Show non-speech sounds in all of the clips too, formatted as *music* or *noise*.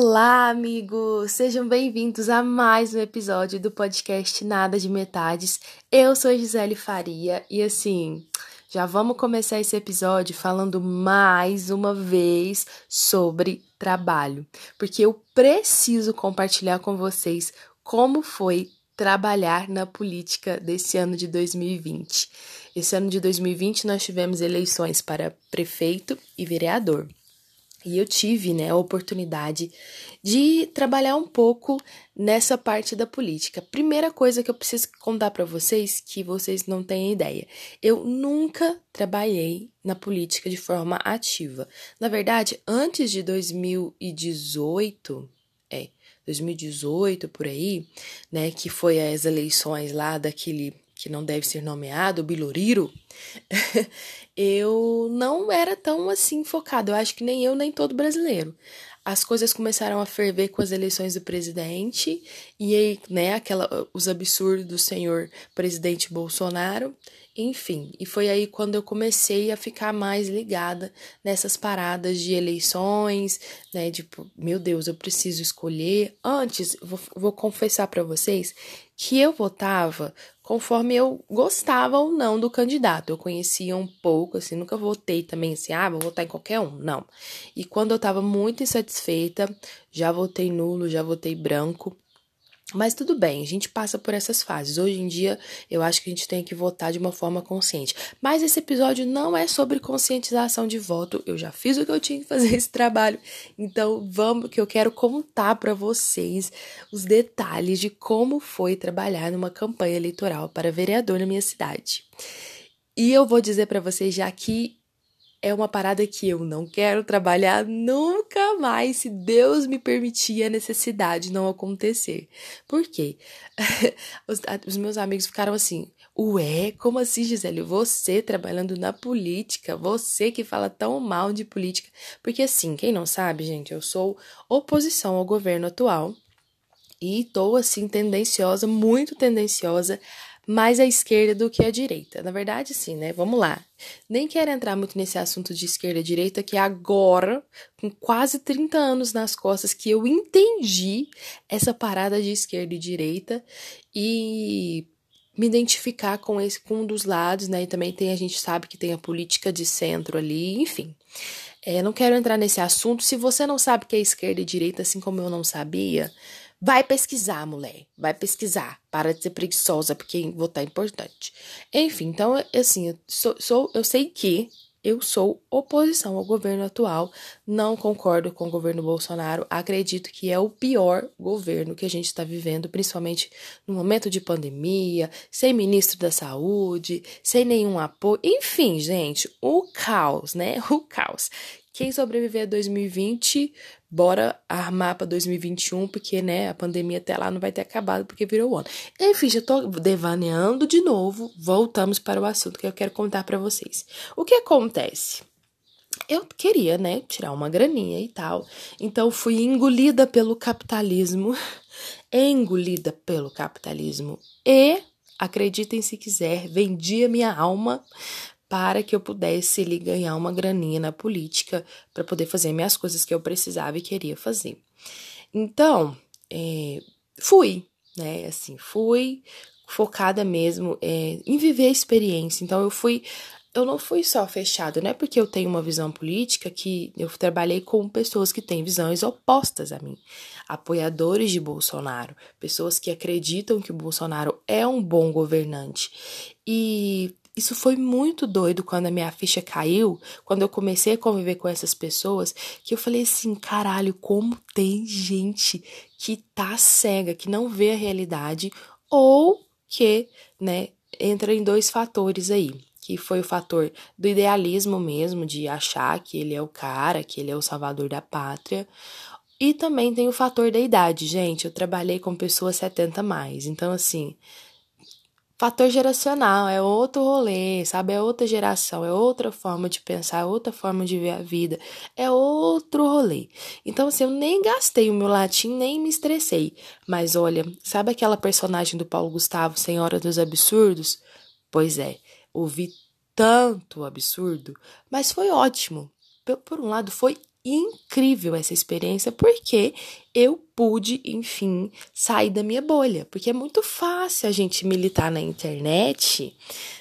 Olá, amigos! Sejam bem-vindos a mais um episódio do podcast Nada de Metades. Eu sou Gisele Faria e assim, já vamos começar esse episódio falando mais uma vez sobre trabalho, porque eu preciso compartilhar com vocês como foi trabalhar na política desse ano de 2020. Esse ano de 2020 nós tivemos eleições para prefeito e vereador. E eu tive né, a oportunidade de trabalhar um pouco nessa parte da política. Primeira coisa que eu preciso contar para vocês, que vocês não têm ideia. Eu nunca trabalhei na política de forma ativa. Na verdade, antes de 2018, é, 2018 por aí, né, que foi as eleições lá daquele que não deve ser nomeado, Biloriro, *laughs* eu não era tão assim focado. Eu acho que nem eu, nem todo brasileiro. As coisas começaram a ferver com as eleições do presidente e aí, né, aquela, os absurdos do senhor presidente Bolsonaro. Enfim, e foi aí quando eu comecei a ficar mais ligada nessas paradas de eleições, né? Tipo, meu Deus, eu preciso escolher. Antes, vou, vou confessar para vocês que eu votava conforme eu gostava ou não do candidato. Eu conhecia um pouco, assim, nunca votei também assim, ah, vou votar em qualquer um. Não. E quando eu tava muito insatisfeita, já votei nulo, já votei branco. Mas tudo bem, a gente passa por essas fases. Hoje em dia, eu acho que a gente tem que votar de uma forma consciente. Mas esse episódio não é sobre conscientização de voto. Eu já fiz o que eu tinha que fazer esse trabalho. Então, vamos que eu quero contar para vocês os detalhes de como foi trabalhar numa campanha eleitoral para vereador na minha cidade. E eu vou dizer para vocês já que é uma parada que eu não quero trabalhar nunca mais, se Deus me permitir a necessidade não acontecer. Por quê? *laughs* os, os meus amigos ficaram assim: Ué, como assim, Gisele? Você trabalhando na política, você que fala tão mal de política. Porque, assim, quem não sabe, gente, eu sou oposição ao governo atual e tô, assim, tendenciosa, muito tendenciosa mais à esquerda do que à direita. Na verdade, sim, né? Vamos lá. Nem quero entrar muito nesse assunto de esquerda e direita, que agora, com quase 30 anos nas costas, que eu entendi essa parada de esquerda e direita e me identificar com esse com um dos lados, né? E também tem a gente sabe que tem a política de centro ali, enfim. É, não quero entrar nesse assunto. Se você não sabe que é esquerda e direita, assim como eu não sabia, Vai pesquisar, mulher. Vai pesquisar. Para de ser preguiçosa, porque votar é importante. Enfim, então, assim, eu, sou, sou, eu sei que eu sou oposição ao governo atual, não concordo com o governo Bolsonaro, acredito que é o pior governo que a gente está vivendo, principalmente no momento de pandemia, sem ministro da saúde, sem nenhum apoio, enfim, gente, o caos, né? *laughs* O caos. Quem sobreviver a 2020, bora armar para 2021, porque, né, a pandemia até lá não vai ter acabado, porque virou ano. Enfim, já tô devaneando de novo, voltamos para o assunto que eu quero contar para vocês. O que acontece? Eu queria, né, tirar uma graninha e tal, então fui engolida pelo capitalismo, *laughs* engolida pelo capitalismo e acreditem se quiser, vendi a minha alma para que eu pudesse ganhar uma graninha na política para poder fazer minhas coisas que eu precisava e queria fazer. Então, é, fui, né? Assim, fui focada mesmo é, em viver a experiência. Então, eu fui. Eu não fui só fechado, não é porque eu tenho uma visão política que eu trabalhei com pessoas que têm visões opostas a mim, apoiadores de Bolsonaro, pessoas que acreditam que o Bolsonaro é um bom governante. E isso foi muito doido quando a minha ficha caiu, quando eu comecei a conviver com essas pessoas, que eu falei assim, caralho, como tem gente que tá cega, que não vê a realidade ou que, né, entra em dois fatores aí, que foi o fator do idealismo mesmo, de achar que ele é o cara, que ele é o salvador da pátria, e também tem o fator da idade, gente. Eu trabalhei com pessoas 70 mais, então assim, fator geracional, é outro rolê, sabe? É outra geração, é outra forma de pensar, é outra forma de ver a vida, é outro rolê. Então, assim, eu nem gastei o meu latim, nem me estressei. Mas olha, sabe aquela personagem do Paulo Gustavo, Senhora dos Absurdos? Pois é, ouvi tanto absurdo, mas foi ótimo. Por um lado, foi incrível essa experiência porque eu pude, enfim, sair da minha bolha, porque é muito fácil a gente militar na internet,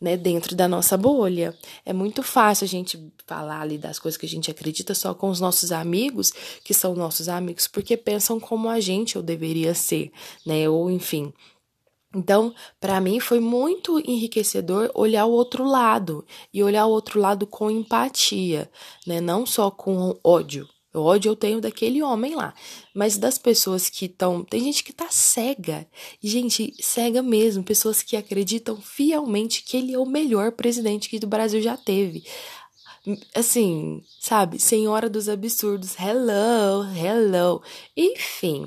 né, dentro da nossa bolha. É muito fácil a gente falar ali das coisas que a gente acredita só com os nossos amigos, que são nossos amigos, porque pensam como a gente ou deveria ser, né, ou enfim, então, para mim foi muito enriquecedor olhar o outro lado e olhar o outro lado com empatia, né? Não só com ódio. O ódio eu tenho daquele homem lá, mas das pessoas que estão. Tem gente que tá cega. Gente, cega mesmo. Pessoas que acreditam fielmente que ele é o melhor presidente que o Brasil já teve. Assim, sabe? Senhora dos absurdos. Hello, hello. Enfim,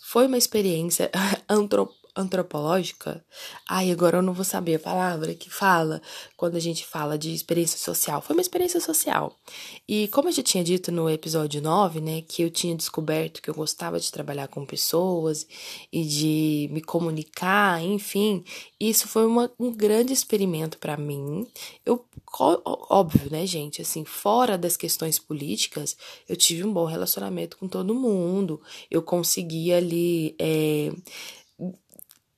foi uma experiência *laughs* antrop antropológica, ai, agora eu não vou saber a palavra que fala quando a gente fala de experiência social. Foi uma experiência social. E como eu já tinha dito no episódio 9, né, que eu tinha descoberto que eu gostava de trabalhar com pessoas e de me comunicar, enfim, isso foi uma, um grande experimento para mim. Eu, óbvio, né, gente, assim, fora das questões políticas, eu tive um bom relacionamento com todo mundo, eu consegui ali. É,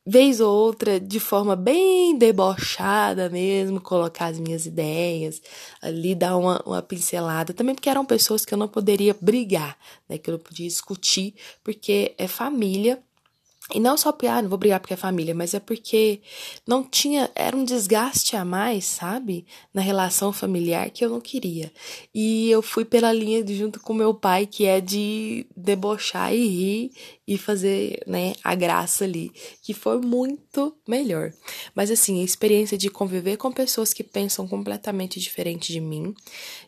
vez ou outra, de forma bem debochada mesmo, colocar as minhas ideias, ali dar uma, uma pincelada. Também porque eram pessoas que eu não poderia brigar, né? Que eu não podia discutir, porque é família e não só porque, ah, não vou brigar porque é família, mas é porque não tinha, era um desgaste a mais, sabe? Na relação familiar que eu não queria. E eu fui pela linha de, junto com meu pai, que é de debochar e rir e fazer, né, a graça ali, que foi muito melhor. Mas assim, a experiência de conviver com pessoas que pensam completamente diferente de mim,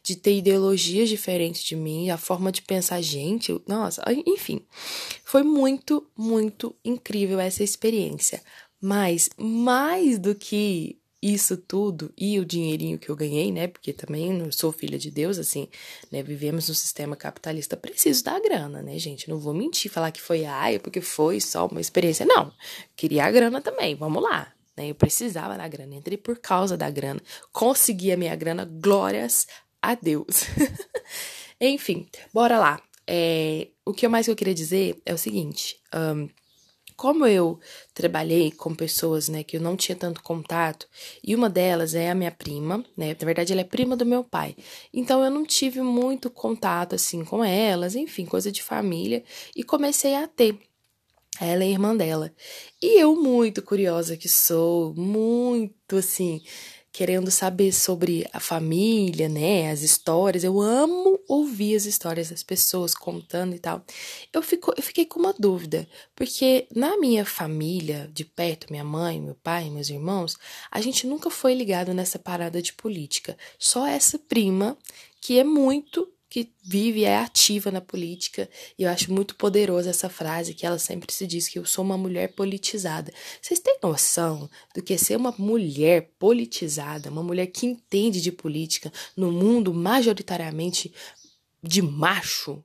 de ter ideologias diferentes de mim, a forma de pensar gente, nossa, enfim, foi muito, muito incrível essa experiência. Mas mais do que isso tudo e o dinheirinho que eu ganhei, né? Porque também não sou filha de Deus, assim, né? Vivemos num sistema capitalista, preciso da grana, né, gente? Não vou mentir, falar que foi, ai, porque foi só uma experiência. Não, queria a grana também, vamos lá. Né? Eu precisava da grana, entrei por causa da grana, consegui a minha grana, glórias a Deus. *laughs* Enfim, bora lá. É, o que mais eu queria dizer é o seguinte: um, como eu trabalhei com pessoas, né, que eu não tinha tanto contato, e uma delas é a minha prima, né, na verdade ela é prima do meu pai, então eu não tive muito contato, assim, com elas, enfim, coisa de família, e comecei a ter. Ela é irmã dela. E eu, muito curiosa que sou, muito assim, querendo saber sobre a família, né, as histórias. Eu amo ouvir as histórias das pessoas contando e tal. Eu, fico, eu fiquei com uma dúvida, porque na minha família, de perto, minha mãe, meu pai, meus irmãos, a gente nunca foi ligado nessa parada de política. Só essa prima que é muito que vive e é ativa na política. E eu acho muito poderosa essa frase que ela sempre se diz que eu sou uma mulher politizada. Vocês têm noção do que é ser uma mulher politizada, uma mulher que entende de política no mundo majoritariamente de macho?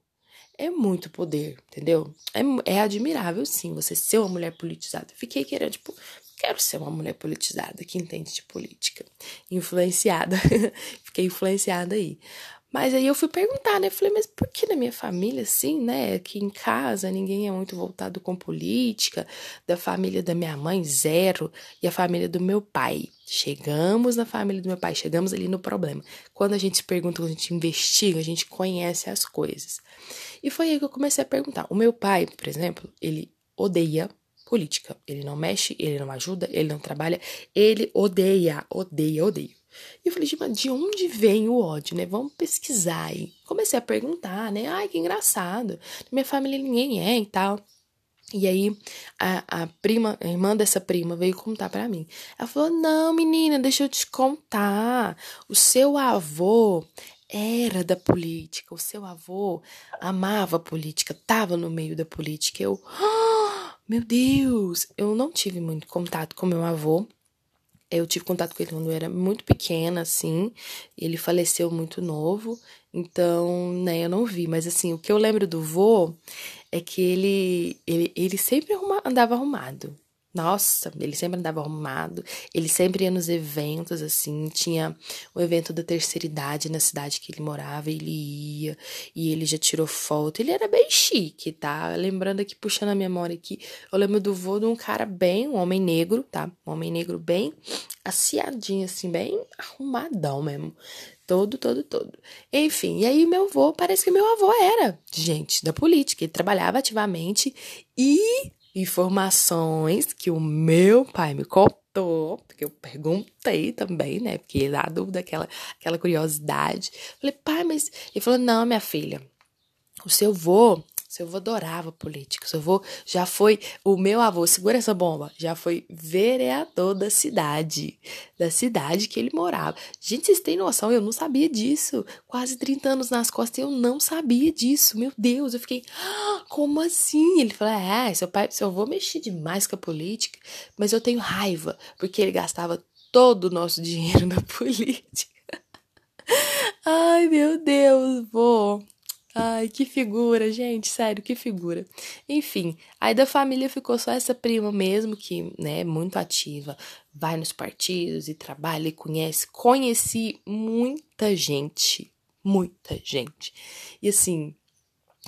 É muito poder, entendeu? É, é admirável, sim, você ser uma mulher politizada. Fiquei querendo, tipo, quero ser uma mulher politizada que entende de política. Influenciada. *laughs* Fiquei influenciada aí. Mas aí eu fui perguntar, né? Falei, mas por que na minha família, assim, né? Aqui em casa ninguém é muito voltado com política. Da família da minha mãe, zero. E a família do meu pai. Chegamos na família do meu pai, chegamos ali no problema. Quando a gente se pergunta, quando a gente investiga, a gente conhece as coisas. E foi aí que eu comecei a perguntar. O meu pai, por exemplo, ele odeia política. Ele não mexe, ele não ajuda, ele não trabalha, ele odeia, odeia, odeia. E eu falei, de onde vem o ódio, né? Vamos pesquisar aí. Comecei a perguntar, né? Ai, que engraçado. Minha família ninguém é e tal. E aí, a, a prima, a irmã dessa prima veio contar para mim. Ela falou: Não, menina, deixa eu te contar. O seu avô era da política. O seu avô amava a política, tava no meio da política. Eu, oh, meu Deus, eu não tive muito contato com meu avô. Eu tive contato com ele quando eu era muito pequena, assim. Ele faleceu muito novo, então, né, eu não vi. Mas, assim, o que eu lembro do vô é que ele, ele, ele sempre andava arrumado. Nossa, ele sempre andava arrumado, ele sempre ia nos eventos, assim, tinha o evento da terceira idade na cidade que ele morava, ele ia, e ele já tirou foto, ele era bem chique, tá? Lembrando aqui, puxando a memória aqui, eu lembro do vô de um cara bem, um homem negro, tá? Um homem negro bem aciadinho, assim, bem arrumadão mesmo. Todo, todo, todo. Enfim, e aí meu avô, parece que meu avô era gente da política, ele trabalhava ativamente e informações que o meu pai me contou, porque eu perguntei também, né? Porque dá dúvida, aquela, aquela curiosidade. Falei, pai, mas. Ele falou: não, minha filha, o seu avô seu avô adorava política. Seu avô já foi. O meu avô, segura essa bomba, já foi vereador da cidade. Da cidade que ele morava. Gente, vocês têm noção? Eu não sabia disso. Quase 30 anos nas costas eu não sabia disso. Meu Deus, eu fiquei. Ah, como assim? Ele falou: é, seu pai, seu avô mexia demais com a política, mas eu tenho raiva, porque ele gastava todo o nosso *laughs* dinheiro na política. *laughs* Ai, meu Deus, vô. Ai, que figura, gente, sério, que figura. Enfim, aí da família ficou só essa prima mesmo, que, né, muito ativa, vai nos partidos e trabalha e conhece. Conheci muita gente, muita gente. E assim,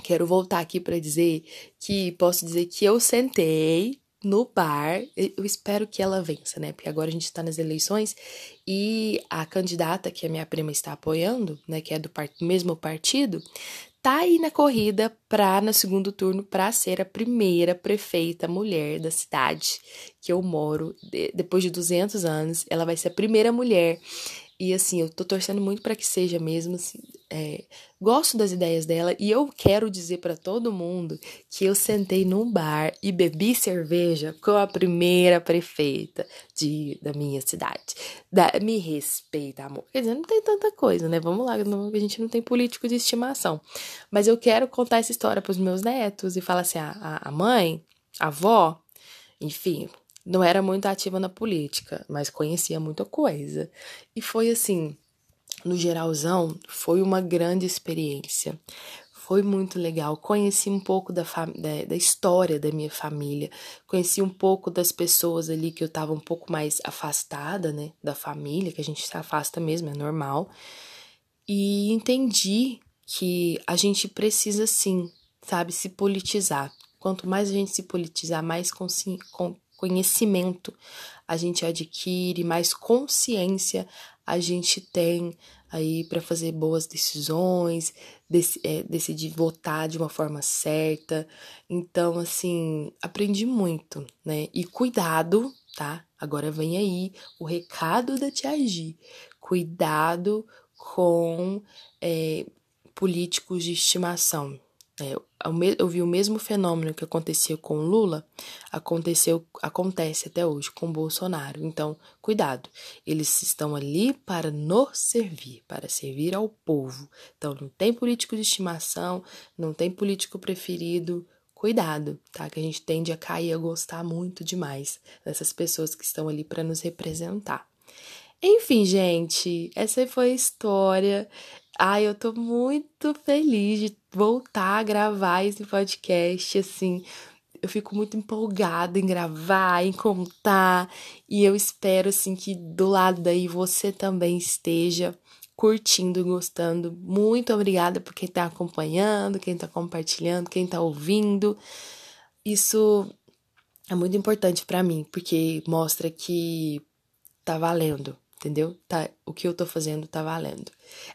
quero voltar aqui para dizer que posso dizer que eu sentei no bar. Eu espero que ela vença, né? Porque agora a gente está nas eleições e a candidata que a minha prima está apoiando, né, que é do part mesmo partido, tá aí na corrida para no segundo turno para ser a primeira prefeita mulher da cidade que eu moro. De, depois de 200 anos, ela vai ser a primeira mulher e assim, eu tô torcendo muito para que seja mesmo. Assim, é, gosto das ideias dela e eu quero dizer para todo mundo que eu sentei num bar e bebi cerveja com a primeira prefeita de, da minha cidade. Da, me respeita, amor. Quer dizer, não tem tanta coisa, né? Vamos lá, não, a gente não tem político de estimação. Mas eu quero contar essa história para os meus netos e falar assim: a, a mãe, a avó, enfim, não era muito ativa na política, mas conhecia muita coisa. E foi assim, no geralzão, foi uma grande experiência. Foi muito legal. Conheci um pouco da, da, da, história da minha família. Conheci um pouco das pessoas ali que eu estava um pouco mais afastada, né? Da família, que a gente se afasta mesmo, é normal. E entendi que a gente precisa sim, sabe, se politizar. Quanto mais a gente se politizar, mais consci conhecimento a gente adquire, mais consciência a gente tem aí para fazer boas decisões, dec é, decidir votar de uma forma certa. Então, assim, aprendi muito, né? E cuidado, tá? Agora vem aí o recado da Tia Gi. Cuidado com é, políticos de estimação. É, eu vi o mesmo fenômeno que acontecia com Lula, aconteceu, acontece até hoje com Bolsonaro. Então, cuidado, eles estão ali para nos servir, para servir ao povo. Então, não tem político de estimação, não tem político preferido. Cuidado, tá? Que a gente tende a cair a gostar muito demais dessas pessoas que estão ali para nos representar. Enfim, gente, essa foi a história. Ai, eu tô muito feliz de voltar a gravar esse podcast, assim. Eu fico muito empolgada em gravar, em contar, e eu espero assim que do lado daí você também esteja curtindo, gostando. Muito obrigada por quem tá acompanhando, quem tá compartilhando, quem tá ouvindo. Isso é muito importante para mim, porque mostra que tá valendo, entendeu? Tá, o que eu tô fazendo tá valendo.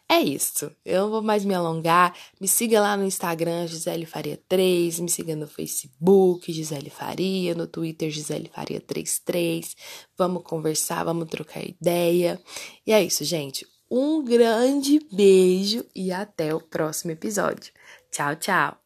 É isso. Eu não vou mais me alongar. Me siga lá no Instagram, Gisele Faria 3. Me siga no Facebook, Gisele Faria. No Twitter, Gisele Faria 33. Vamos conversar, vamos trocar ideia. E é isso, gente. Um grande beijo e até o próximo episódio. Tchau, tchau.